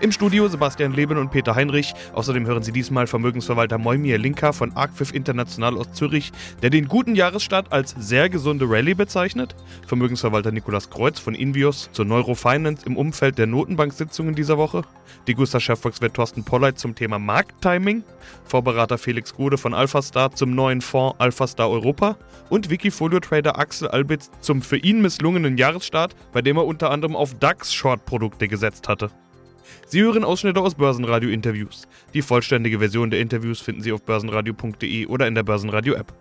Im Studio Sebastian Leben und Peter Heinrich. Außerdem hören Sie diesmal Vermögensverwalter Moimir Linker von Arcpfiff International aus Zürich, der den guten Jahresstart als sehr gesunde Rallye bezeichnet. Vermögensverwalter Nikolas Kreuz von Invios zur Neurofinance im Umfeld der Notenbank-Sitzungen dieser Woche. Degusta-Chefvolkswirt Thorsten Polleit zum Thema Markttiming. Vorberater Felix Gode von AlphaStar zum neuen Fonds AlphaStar Europa. Und Wikifolio-Trader Axel Albitz zum für ihn misslungenen Jahresstart, bei dem er unter anderem auf DAX-Short-Produkte gesetzt hatte. Sie hören Ausschnitte aus Börsenradio-Interviews. Die vollständige Version der Interviews finden Sie auf börsenradio.de oder in der Börsenradio-App.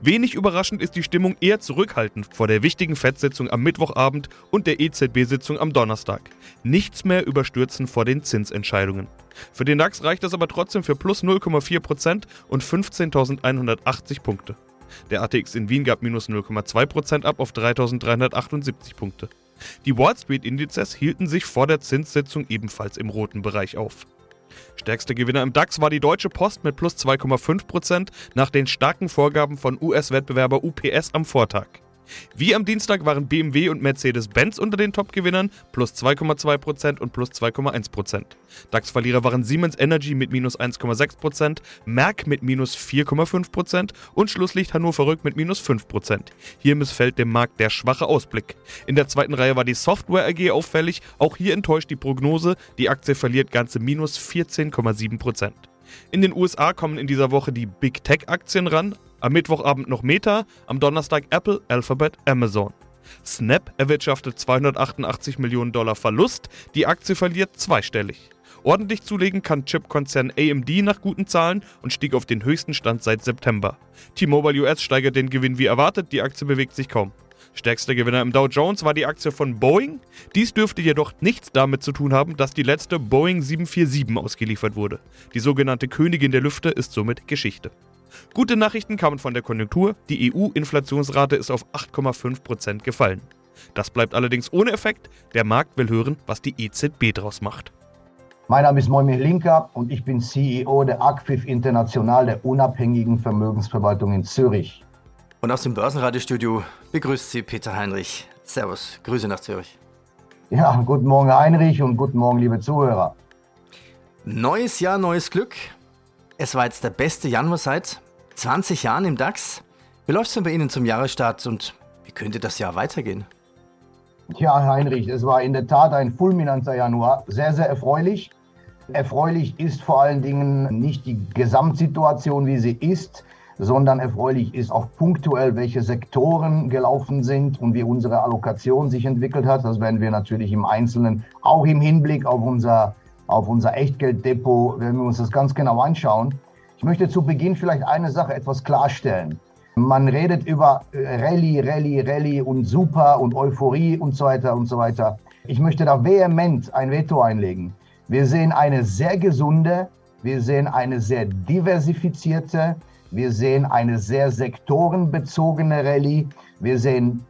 Wenig überraschend ist die Stimmung eher zurückhaltend vor der wichtigen FED-Sitzung am Mittwochabend und der EZB-Sitzung am Donnerstag. Nichts mehr überstürzen vor den Zinsentscheidungen. Für den DAX reicht das aber trotzdem für plus 0,4% und 15.180 Punkte. Der ATX in Wien gab minus 0,2% ab auf 3.378 Punkte. Die Wall Street-Indizes hielten sich vor der Zinssitzung ebenfalls im roten Bereich auf. Stärkster Gewinner im DAX war die Deutsche Post mit plus 2,5% nach den starken Vorgaben von US-Wettbewerber UPS am Vortag. Wie am Dienstag waren BMW und Mercedes-Benz unter den Top-Gewinnern plus 2,2% und plus 2,1%. DAX-Verlierer waren Siemens Energy mit minus 1,6%, Merck mit minus 4,5% und Schlusslicht Hannover Rück mit minus 5%. Hier missfällt dem Markt der schwache Ausblick. In der zweiten Reihe war die Software AG auffällig, auch hier enttäuscht die Prognose, die Aktie verliert ganze minus 14,7%. In den USA kommen in dieser Woche die Big Tech-Aktien ran, am Mittwochabend noch Meta, am Donnerstag Apple, Alphabet, Amazon. Snap erwirtschaftet 288 Millionen Dollar Verlust, die Aktie verliert zweistellig. Ordentlich zulegen kann Chipkonzern AMD nach guten Zahlen und stieg auf den höchsten Stand seit September. T-Mobile US steigert den Gewinn wie erwartet, die Aktie bewegt sich kaum. Stärkster Gewinner im Dow Jones war die Aktie von Boeing. Dies dürfte jedoch nichts damit zu tun haben, dass die letzte Boeing 747 ausgeliefert wurde. Die sogenannte Königin der Lüfte ist somit Geschichte. Gute Nachrichten kamen von der Konjunktur. Die EU-Inflationsrate ist auf 8,5% gefallen. Das bleibt allerdings ohne Effekt. Der Markt will hören, was die EZB daraus macht. Mein Name ist Moimir Linker und ich bin CEO der ACFIF International, der unabhängigen Vermögensverwaltung in Zürich. Und aus dem Börsenradiostudio begrüßt Sie Peter Heinrich. Servus, Grüße nach Zürich. Ja, guten Morgen Heinrich und guten Morgen liebe Zuhörer. Neues Jahr, neues Glück. Es war jetzt der beste Januar seit 20 Jahren im DAX. Wie läuft es denn bei Ihnen zum Jahresstart und wie könnte das Jahr weitergehen? Ja, Heinrich, es war in der Tat ein fulminanter Januar. Sehr, sehr erfreulich. Erfreulich ist vor allen Dingen nicht die Gesamtsituation, wie sie ist, sondern erfreulich ist auch punktuell, welche Sektoren gelaufen sind und wie unsere Allokation sich entwickelt hat. Das werden wir natürlich im Einzelnen auch im Hinblick auf unser, auf unser Echtgelddepot, werden wir uns das ganz genau anschauen. Ich möchte zu Beginn vielleicht eine Sache etwas klarstellen. Man redet über Rallye, Rallye, Rallye und Super und Euphorie und so weiter und so weiter. Ich möchte da vehement ein Veto einlegen. Wir sehen eine sehr gesunde, wir sehen eine sehr diversifizierte, wir sehen eine sehr sektorenbezogene Rallye. Wir sehen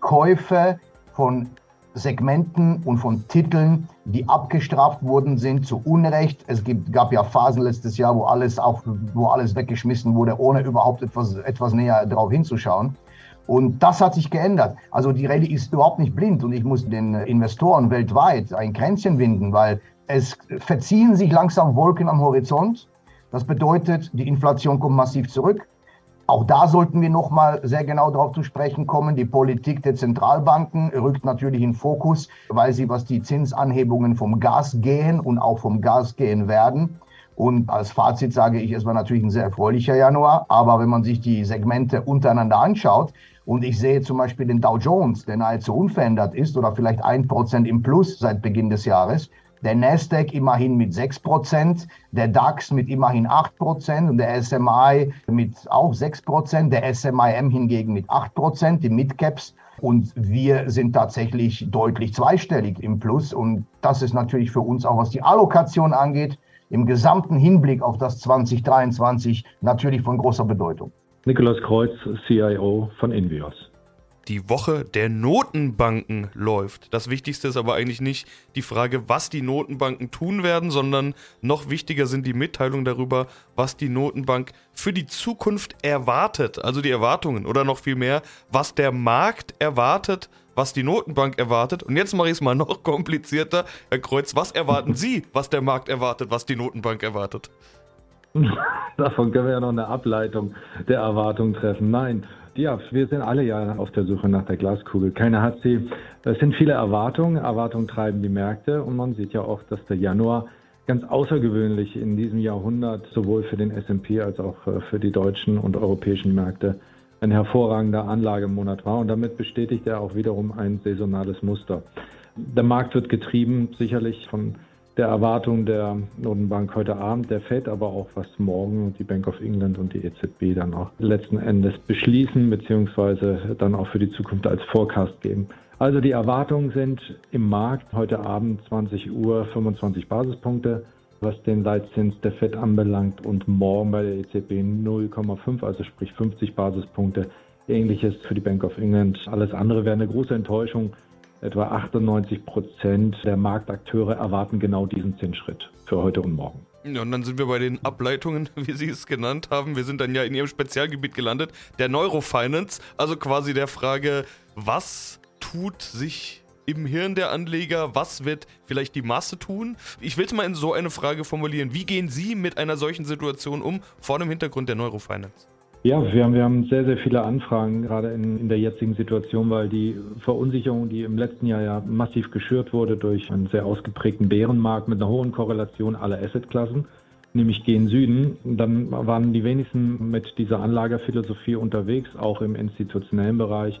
Käufe von Segmenten und von Titeln, die abgestraft worden sind zu Unrecht. Es gibt, gab ja Phasen letztes Jahr, wo alles, auch, wo alles weggeschmissen wurde, ohne überhaupt etwas, etwas näher darauf hinzuschauen. Und das hat sich geändert. Also die Rallye ist überhaupt nicht blind und ich muss den Investoren weltweit ein Kränzchen winden, weil es verziehen sich langsam Wolken am Horizont. Das bedeutet, die Inflation kommt massiv zurück. Auch da sollten wir noch mal sehr genau darauf zu sprechen kommen. Die Politik der Zentralbanken rückt natürlich in Fokus, weil sie, was die Zinsanhebungen vom Gas gehen und auch vom Gas gehen werden. Und als Fazit sage ich, es war natürlich ein sehr erfreulicher Januar. Aber wenn man sich die Segmente untereinander anschaut und ich sehe zum Beispiel den Dow Jones, der nahezu unverändert ist oder vielleicht ein Prozent im Plus seit Beginn des Jahres, der Nasdaq immerhin mit 6%, der DAX mit immerhin 8% und der SMI mit auch 6%, der SMIM hingegen mit 8%, die Midcaps. Und wir sind tatsächlich deutlich zweistellig im Plus. Und das ist natürlich für uns auch, was die Allokation angeht, im gesamten Hinblick auf das 2023 natürlich von großer Bedeutung. Nikolaus Kreuz, CIO von Invios. Die Woche der Notenbanken läuft. Das Wichtigste ist aber eigentlich nicht die Frage, was die Notenbanken tun werden, sondern noch wichtiger sind die Mitteilungen darüber, was die Notenbank für die Zukunft erwartet. Also die Erwartungen oder noch viel mehr, was der Markt erwartet, was die Notenbank erwartet. Und jetzt mache ich es mal noch komplizierter. Herr Kreuz, was erwarten Sie, was der Markt erwartet, was die Notenbank erwartet? Davon können wir ja noch eine Ableitung der Erwartung treffen. Nein, ja, wir sind alle ja auf der Suche nach der Glaskugel. Keiner hat sie. Es sind viele Erwartungen. Erwartungen treiben die Märkte und man sieht ja auch, dass der Januar ganz außergewöhnlich in diesem Jahrhundert sowohl für den S&P als auch äh, für die deutschen und europäischen Märkte ein hervorragender Anlagemonat war und damit bestätigt er auch wiederum ein saisonales Muster. Der Markt wird getrieben sicherlich von der Erwartung der Notenbank heute Abend, der Fed, aber auch was morgen die Bank of England und die EZB dann auch letzten Endes beschließen, beziehungsweise dann auch für die Zukunft als Forecast geben. Also die Erwartungen sind im Markt heute Abend 20 Uhr 25 Basispunkte, was den Leitzins der Fed anbelangt und morgen bei der EZB 0,5, also sprich 50 Basispunkte. Ähnliches für die Bank of England. Alles andere wäre eine große Enttäuschung. Etwa 98 Prozent der Marktakteure erwarten genau diesen Zinsschritt für heute und morgen. Ja, und dann sind wir bei den Ableitungen, wie Sie es genannt haben. Wir sind dann ja in Ihrem Spezialgebiet gelandet, der Neurofinance, also quasi der Frage, was tut sich im Hirn der Anleger, was wird vielleicht die Masse tun? Ich will es mal in so eine Frage formulieren. Wie gehen Sie mit einer solchen Situation um, vor dem Hintergrund der Neurofinance? Ja, wir haben, wir haben sehr, sehr viele Anfragen, gerade in, in der jetzigen Situation, weil die Verunsicherung, die im letzten Jahr ja massiv geschürt wurde durch einen sehr ausgeprägten Bärenmarkt mit einer hohen Korrelation aller Assetklassen, nämlich gen Süden, dann waren die wenigsten mit dieser Anlagerphilosophie unterwegs, auch im institutionellen Bereich.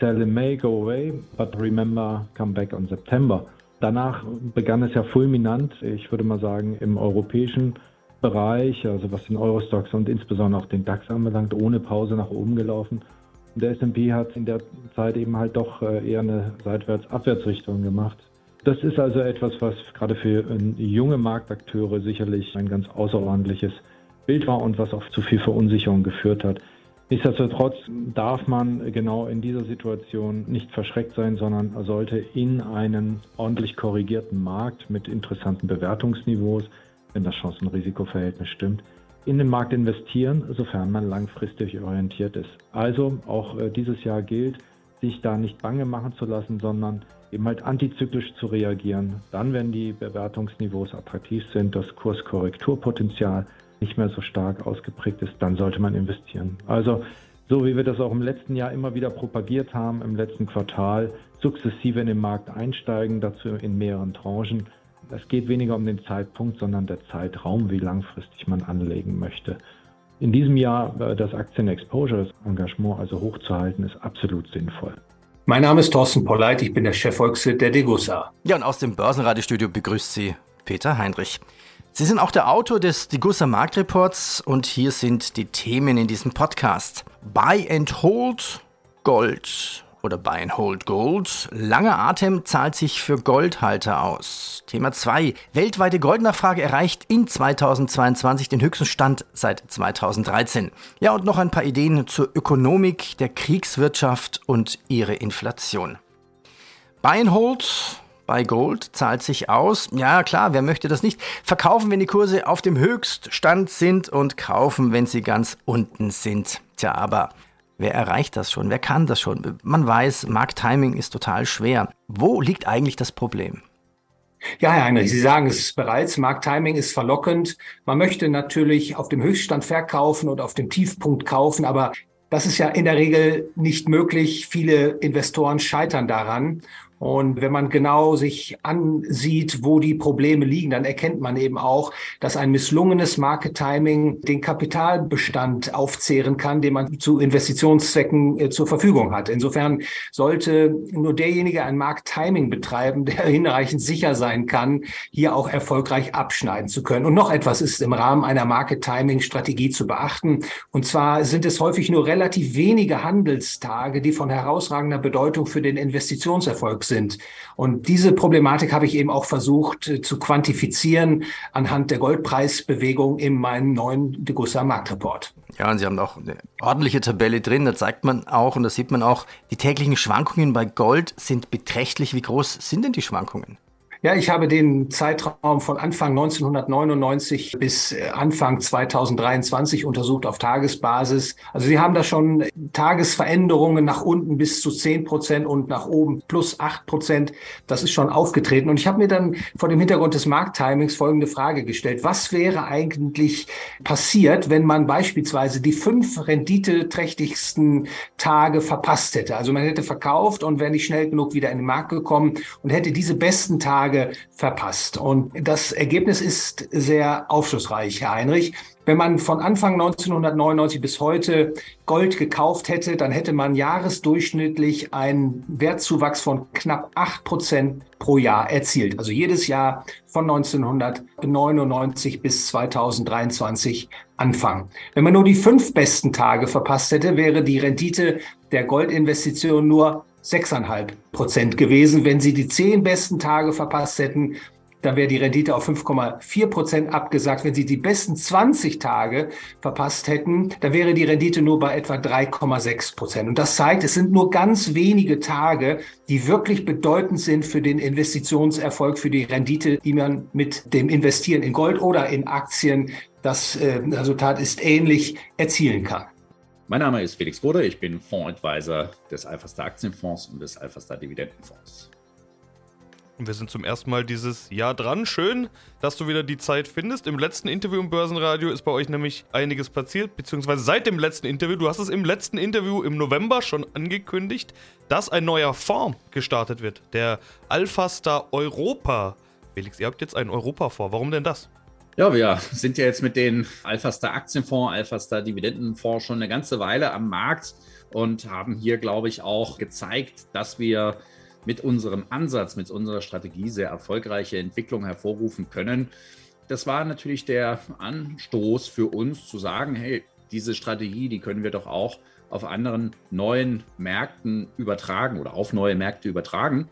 Sell in May, go away, but remember, come back on September. Danach begann es ja fulminant, ich würde mal sagen, im europäischen Bereich, also was den Eurostox und insbesondere auch den DAX anbelangt, ohne Pause nach oben gelaufen. Und der S&P hat in der Zeit eben halt doch äh, eher eine seitwärts-abwärtsrichtung gemacht. Das ist also etwas, was gerade für äh, junge Marktakteure sicherlich ein ganz außerordentliches Bild war und was oft zu viel Verunsicherung geführt hat. Nichtsdestotrotz darf man genau in dieser Situation nicht verschreckt sein, sondern sollte in einen ordentlich korrigierten Markt mit interessanten Bewertungsniveaus wenn das Chancen-Risiko-Verhältnis stimmt, in den Markt investieren, sofern man langfristig orientiert ist. Also auch äh, dieses Jahr gilt, sich da nicht bange machen zu lassen, sondern eben halt antizyklisch zu reagieren. Dann, wenn die Bewertungsniveaus attraktiv sind, das Kurskorrekturpotenzial nicht mehr so stark ausgeprägt ist, dann sollte man investieren. Also so wie wir das auch im letzten Jahr immer wieder propagiert haben, im letzten Quartal sukzessive in den Markt einsteigen, dazu in mehreren Tranchen es geht weniger um den Zeitpunkt, sondern der Zeitraum, wie langfristig man anlegen möchte. In diesem Jahr äh, das Aktien-Exposure, das Engagement also hochzuhalten, ist absolut sinnvoll. Mein Name ist Thorsten Polleit, ich bin der Chefvolkswirt der Degussa. Ja, und aus dem Börsenradiostudio begrüßt Sie Peter Heinrich. Sie sind auch der Autor des Degussa Marktreports und hier sind die Themen in diesem Podcast. Buy and Hold Gold oder Buy and Hold Gold. Langer Atem zahlt sich für Goldhalter aus. Thema 2. Weltweite Goldnachfrage erreicht in 2022 den höchsten Stand seit 2013. Ja, und noch ein paar Ideen zur Ökonomik der Kriegswirtschaft und ihre Inflation. Buy and Hold bei Gold zahlt sich aus. Ja, klar, wer möchte das nicht? Verkaufen, wenn die Kurse auf dem Höchststand sind und kaufen, wenn sie ganz unten sind. Tja, aber Wer erreicht das schon? Wer kann das schon? Man weiß, Markttiming ist total schwer. Wo liegt eigentlich das Problem? Ja, Herr Heinrich, Sie sagen es bereits, Markttiming ist verlockend. Man möchte natürlich auf dem Höchststand verkaufen und auf dem Tiefpunkt kaufen, aber das ist ja in der Regel nicht möglich. Viele Investoren scheitern daran. Und wenn man genau sich ansieht, wo die Probleme liegen, dann erkennt man eben auch, dass ein misslungenes Market Timing den Kapitalbestand aufzehren kann, den man zu Investitionszwecken äh, zur Verfügung hat. Insofern sollte nur derjenige ein Market Timing betreiben, der hinreichend sicher sein kann, hier auch erfolgreich abschneiden zu können. Und noch etwas ist im Rahmen einer Market Timing Strategie zu beachten. Und zwar sind es häufig nur relativ wenige Handelstage, die von herausragender Bedeutung für den Investitionserfolg sind sind. Und diese Problematik habe ich eben auch versucht äh, zu quantifizieren anhand der Goldpreisbewegung in meinem neuen Degussa Marktreport. Ja, und Sie haben auch eine ordentliche Tabelle drin. Da zeigt man auch und da sieht man auch, die täglichen Schwankungen bei Gold sind beträchtlich. Wie groß sind denn die Schwankungen? Ja, ich habe den Zeitraum von Anfang 1999 bis äh, Anfang 2023 untersucht auf Tagesbasis. Also Sie haben da schon Tagesveränderungen nach unten bis zu 10 Prozent und nach oben plus 8 Prozent. Das ist schon aufgetreten. Und ich habe mir dann vor dem Hintergrund des Markttimings folgende Frage gestellt. Was wäre eigentlich passiert, wenn man beispielsweise die fünf renditeträchtigsten Tage verpasst hätte? Also man hätte verkauft und wäre nicht schnell genug wieder in den Markt gekommen und hätte diese besten Tage Tage verpasst. Und das Ergebnis ist sehr aufschlussreich, Herr Heinrich. Wenn man von Anfang 1999 bis heute Gold gekauft hätte, dann hätte man jahresdurchschnittlich einen Wertzuwachs von knapp acht Prozent pro Jahr erzielt. Also jedes Jahr von 1999 bis 2023 Anfang. Wenn man nur die fünf besten Tage verpasst hätte, wäre die Rendite der Goldinvestition nur 6,5 Prozent gewesen. Wenn Sie die zehn besten Tage verpasst hätten, dann wäre die Rendite auf 5,4 Prozent abgesagt. Wenn Sie die besten 20 Tage verpasst hätten, dann wäre die Rendite nur bei etwa 3,6 Prozent. Und das zeigt, es sind nur ganz wenige Tage, die wirklich bedeutend sind für den Investitionserfolg, für die Rendite, die man mit dem Investieren in Gold oder in Aktien, das äh, Resultat ist ähnlich, erzielen kann. Mein Name ist Felix Rode, ich bin Fondsadvisor des Alphastar Aktienfonds und des Alphastar Dividendenfonds. Wir sind zum ersten Mal dieses Jahr dran. Schön, dass du wieder die Zeit findest. Im letzten Interview im Börsenradio ist bei euch nämlich einiges passiert, beziehungsweise seit dem letzten Interview. Du hast es im letzten Interview im November schon angekündigt, dass ein neuer Fonds gestartet wird. Der Alphastar Europa. Felix, ihr habt jetzt einen Europa-Fonds. Warum denn das? Ja, wir sind ja jetzt mit den Alphastar Aktienfonds, Alphastar Dividendenfonds schon eine ganze Weile am Markt und haben hier, glaube ich, auch gezeigt, dass wir mit unserem Ansatz, mit unserer Strategie sehr erfolgreiche Entwicklung hervorrufen können. Das war natürlich der Anstoß für uns zu sagen, hey, diese Strategie, die können wir doch auch auf anderen neuen Märkten übertragen oder auf neue Märkte übertragen.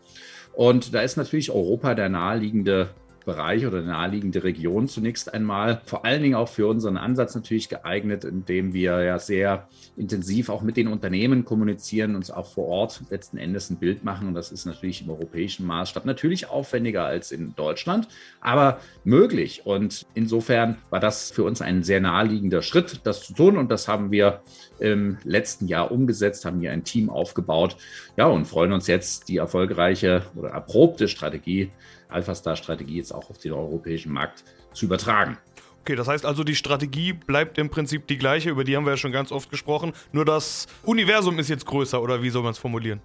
Und da ist natürlich Europa der naheliegende Bereich oder naheliegende Region zunächst einmal. Vor allen Dingen auch für unseren Ansatz natürlich geeignet, indem wir ja sehr intensiv auch mit den Unternehmen kommunizieren, uns auch vor Ort letzten Endes ein Bild machen. Und das ist natürlich im europäischen Maßstab natürlich aufwendiger als in Deutschland, aber möglich. Und insofern war das für uns ein sehr naheliegender Schritt, das zu tun. Und das haben wir im letzten Jahr umgesetzt, haben hier ein Team aufgebaut. Ja, und freuen uns jetzt, die erfolgreiche oder erprobte Strategie Alpha-Star-Strategie jetzt auch auf den europäischen Markt zu übertragen. Okay, das heißt also, die Strategie bleibt im Prinzip die gleiche, über die haben wir ja schon ganz oft gesprochen, nur das Universum ist jetzt größer, oder wie soll man es formulieren?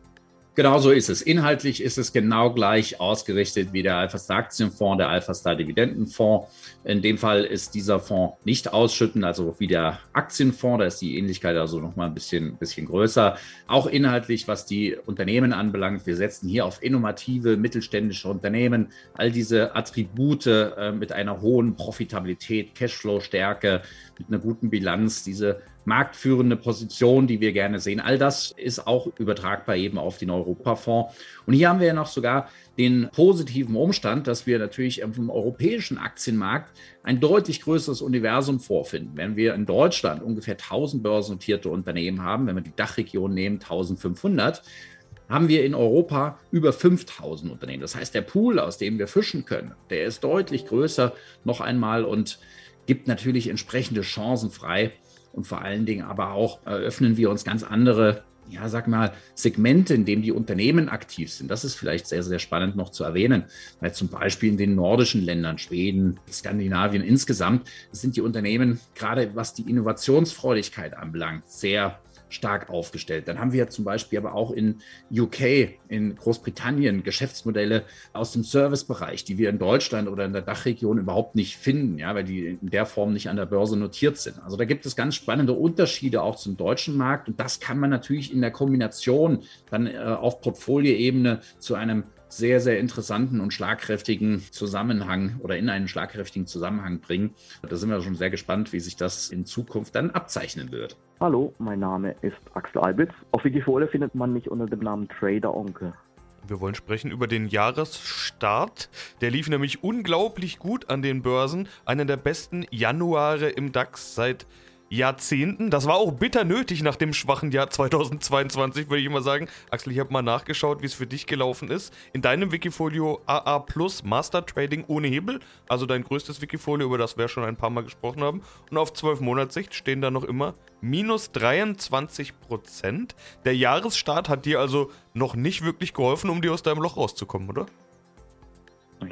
Genau so ist es. Inhaltlich ist es genau gleich ausgerichtet wie der Alpha-Star Aktienfonds, der Alpha-Star Dividendenfonds. In dem Fall ist dieser Fonds nicht ausschütten, also wie der Aktienfonds. Da ist die Ähnlichkeit also nochmal ein bisschen, bisschen größer. Auch inhaltlich, was die Unternehmen anbelangt. Wir setzen hier auf innovative mittelständische Unternehmen. All diese Attribute äh, mit einer hohen Profitabilität, Cashflow-Stärke, mit einer guten Bilanz, diese marktführende Position, die wir gerne sehen. All das ist auch übertragbar eben auf den Europafonds. Und hier haben wir ja noch sogar den positiven Umstand, dass wir natürlich im europäischen Aktienmarkt ein deutlich größeres Universum vorfinden. Wenn wir in Deutschland ungefähr 1000 börsennotierte Unternehmen haben, wenn wir die Dachregion nehmen, 1500, haben wir in Europa über 5000 Unternehmen. Das heißt, der Pool, aus dem wir fischen können, der ist deutlich größer noch einmal und gibt natürlich entsprechende Chancen frei, und vor allen Dingen aber auch eröffnen wir uns ganz andere ja, sag mal, Segmente, in denen die Unternehmen aktiv sind. Das ist vielleicht sehr, sehr spannend noch zu erwähnen, weil zum Beispiel in den nordischen Ländern, Schweden, Skandinavien insgesamt, sind die Unternehmen, gerade was die Innovationsfreudigkeit anbelangt, sehr stark aufgestellt. Dann haben wir zum Beispiel aber auch in UK, in Großbritannien Geschäftsmodelle aus dem Servicebereich, die wir in Deutschland oder in der Dachregion überhaupt nicht finden, ja, weil die in der Form nicht an der Börse notiert sind. Also da gibt es ganz spannende Unterschiede auch zum deutschen Markt und das kann man natürlich in der Kombination dann äh, auf Portfolioebene zu einem sehr, sehr interessanten und schlagkräftigen Zusammenhang oder in einen schlagkräftigen Zusammenhang bringen. Da sind wir schon sehr gespannt, wie sich das in Zukunft dann abzeichnen wird. Hallo, mein Name ist Axel Albitz. Auf Wikifolio findet man mich unter dem Namen Trader Onkel. Wir wollen sprechen über den Jahresstart. Der lief nämlich unglaublich gut an den Börsen. Einer der besten Januare im DAX seit Jahrzehnten. Das war auch bitter nötig nach dem schwachen Jahr 2022, würde ich immer sagen. Axel, ich habe mal nachgeschaut, wie es für dich gelaufen ist. In deinem Wikifolio AA Plus Master Trading ohne Hebel, also dein größtes Wikifolio, über das wir schon ein paar Mal gesprochen haben. Und auf 12 Monatssicht stehen da noch immer minus 23 Prozent. Der Jahresstart hat dir also noch nicht wirklich geholfen, um dir aus deinem Loch rauszukommen, oder?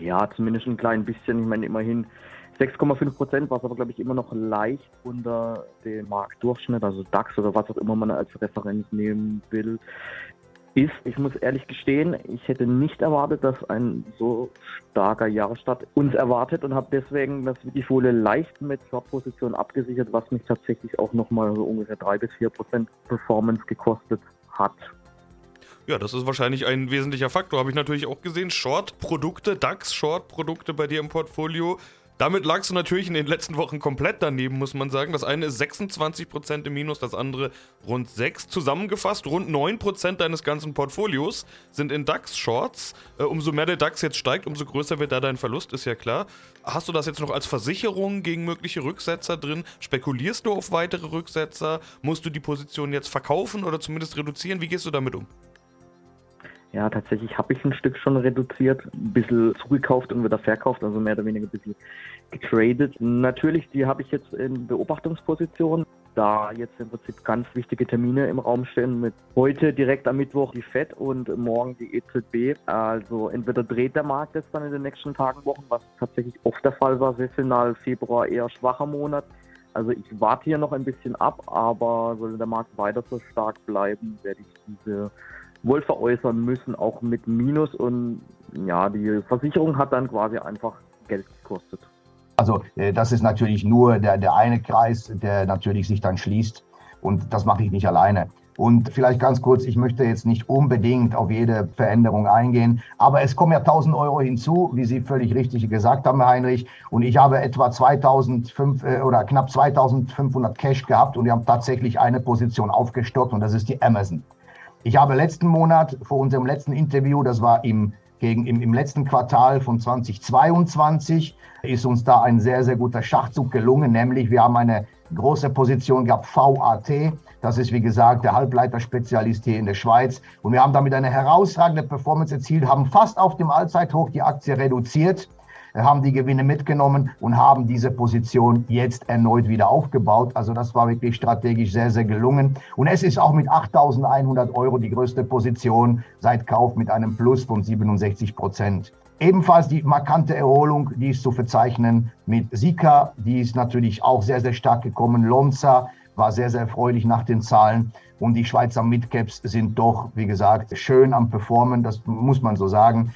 Ja, zumindest ein klein bisschen. Ich meine, immerhin 6,5 Prozent, was aber, glaube ich, immer noch leicht unter dem Marktdurchschnitt, also DAX oder was auch immer man als Referenz nehmen will, ist. Ich muss ehrlich gestehen, ich hätte nicht erwartet, dass ein so starker Jahresstart uns erwartet und habe deswegen das Wikifolie leicht mit Short-Position abgesichert, was mich tatsächlich auch nochmal so ungefähr 3 bis 4 Prozent Performance gekostet hat. Ja, das ist wahrscheinlich ein wesentlicher Faktor. Habe ich natürlich auch gesehen. Short-Produkte, DAX-Short-Produkte bei dir im Portfolio damit lagst du natürlich in den letzten Wochen komplett daneben, muss man sagen. Das eine ist 26% im Minus, das andere rund 6. Zusammengefasst, rund 9% deines ganzen Portfolios sind in DAX-Shorts. Äh, umso mehr der DAX jetzt steigt, umso größer wird da dein Verlust, ist ja klar. Hast du das jetzt noch als Versicherung gegen mögliche Rücksetzer drin? Spekulierst du auf weitere Rücksetzer? Musst du die Position jetzt verkaufen oder zumindest reduzieren? Wie gehst du damit um? Ja, tatsächlich habe ich ein Stück schon reduziert, ein bisschen zugekauft und wieder verkauft, also mehr oder weniger ein bisschen getradet. Natürlich, die habe ich jetzt in Beobachtungsposition, da jetzt im Prinzip ganz wichtige Termine im Raum stehen mit heute direkt am Mittwoch die FED und morgen die EZB. Also entweder dreht der Markt jetzt dann in den nächsten Tagen, Wochen, was tatsächlich oft der Fall war, saisonal Februar eher schwacher Monat. Also ich warte hier noch ein bisschen ab, aber sollte der Markt weiter so stark bleiben, werde ich diese wohl veräußern müssen, auch mit Minus. Und ja, die Versicherung hat dann quasi einfach Geld gekostet. Also äh, das ist natürlich nur der, der eine Kreis, der natürlich sich dann schließt. Und das mache ich nicht alleine. Und vielleicht ganz kurz, ich möchte jetzt nicht unbedingt auf jede Veränderung eingehen, aber es kommen ja 1000 Euro hinzu, wie Sie völlig richtig gesagt haben, Heinrich. Und ich habe etwa 2005 äh, oder knapp 2500 Cash gehabt und wir haben tatsächlich eine Position aufgestockt und das ist die Amazon. Ich habe letzten Monat vor unserem letzten Interview, das war im, gegen, im, im letzten Quartal von 2022, ist uns da ein sehr, sehr guter Schachzug gelungen, nämlich wir haben eine große Position gehabt, VAT. Das ist, wie gesagt, der Halbleiterspezialist hier in der Schweiz. Und wir haben damit eine herausragende Performance erzielt, haben fast auf dem Allzeithoch die Aktie reduziert haben die Gewinne mitgenommen und haben diese Position jetzt erneut wieder aufgebaut. Also das war wirklich strategisch sehr, sehr gelungen. Und es ist auch mit 8.100 Euro die größte Position seit Kauf mit einem Plus von 67 Prozent. Ebenfalls die markante Erholung, die ist zu verzeichnen mit Sika, die ist natürlich auch sehr, sehr stark gekommen. Lonza war sehr, sehr erfreulich nach den Zahlen. Und die Schweizer Midcaps sind doch, wie gesagt, schön am Performen, das muss man so sagen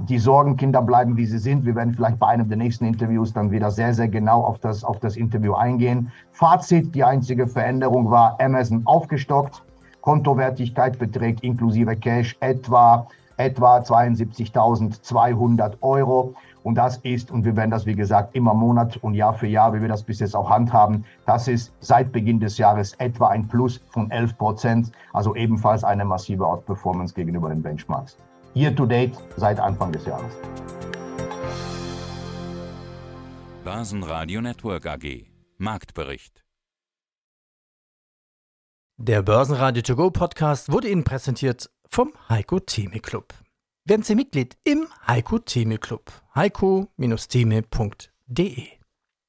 die Sorgenkinder bleiben, wie sie sind. Wir werden vielleicht bei einem der nächsten Interviews dann wieder sehr, sehr genau auf das, auf das Interview eingehen. Fazit, die einzige Veränderung war Amazon aufgestockt. Kontowertigkeit beträgt inklusive Cash etwa, etwa 72.200 Euro. Und das ist, und wir werden das, wie gesagt, immer Monat und Jahr für Jahr, wie wir das bis jetzt auch handhaben, das ist seit Beginn des Jahres etwa ein Plus von 11 Prozent, also ebenfalls eine massive Outperformance gegenüber den Benchmarks year to date seit Anfang des Jahres. Börsenradio Network AG Marktbericht Der Börsenradio To Go Podcast wurde Ihnen präsentiert vom Heiko Theme Club. Werden Sie Mitglied im Heiko Theme Club. heiko-theme.de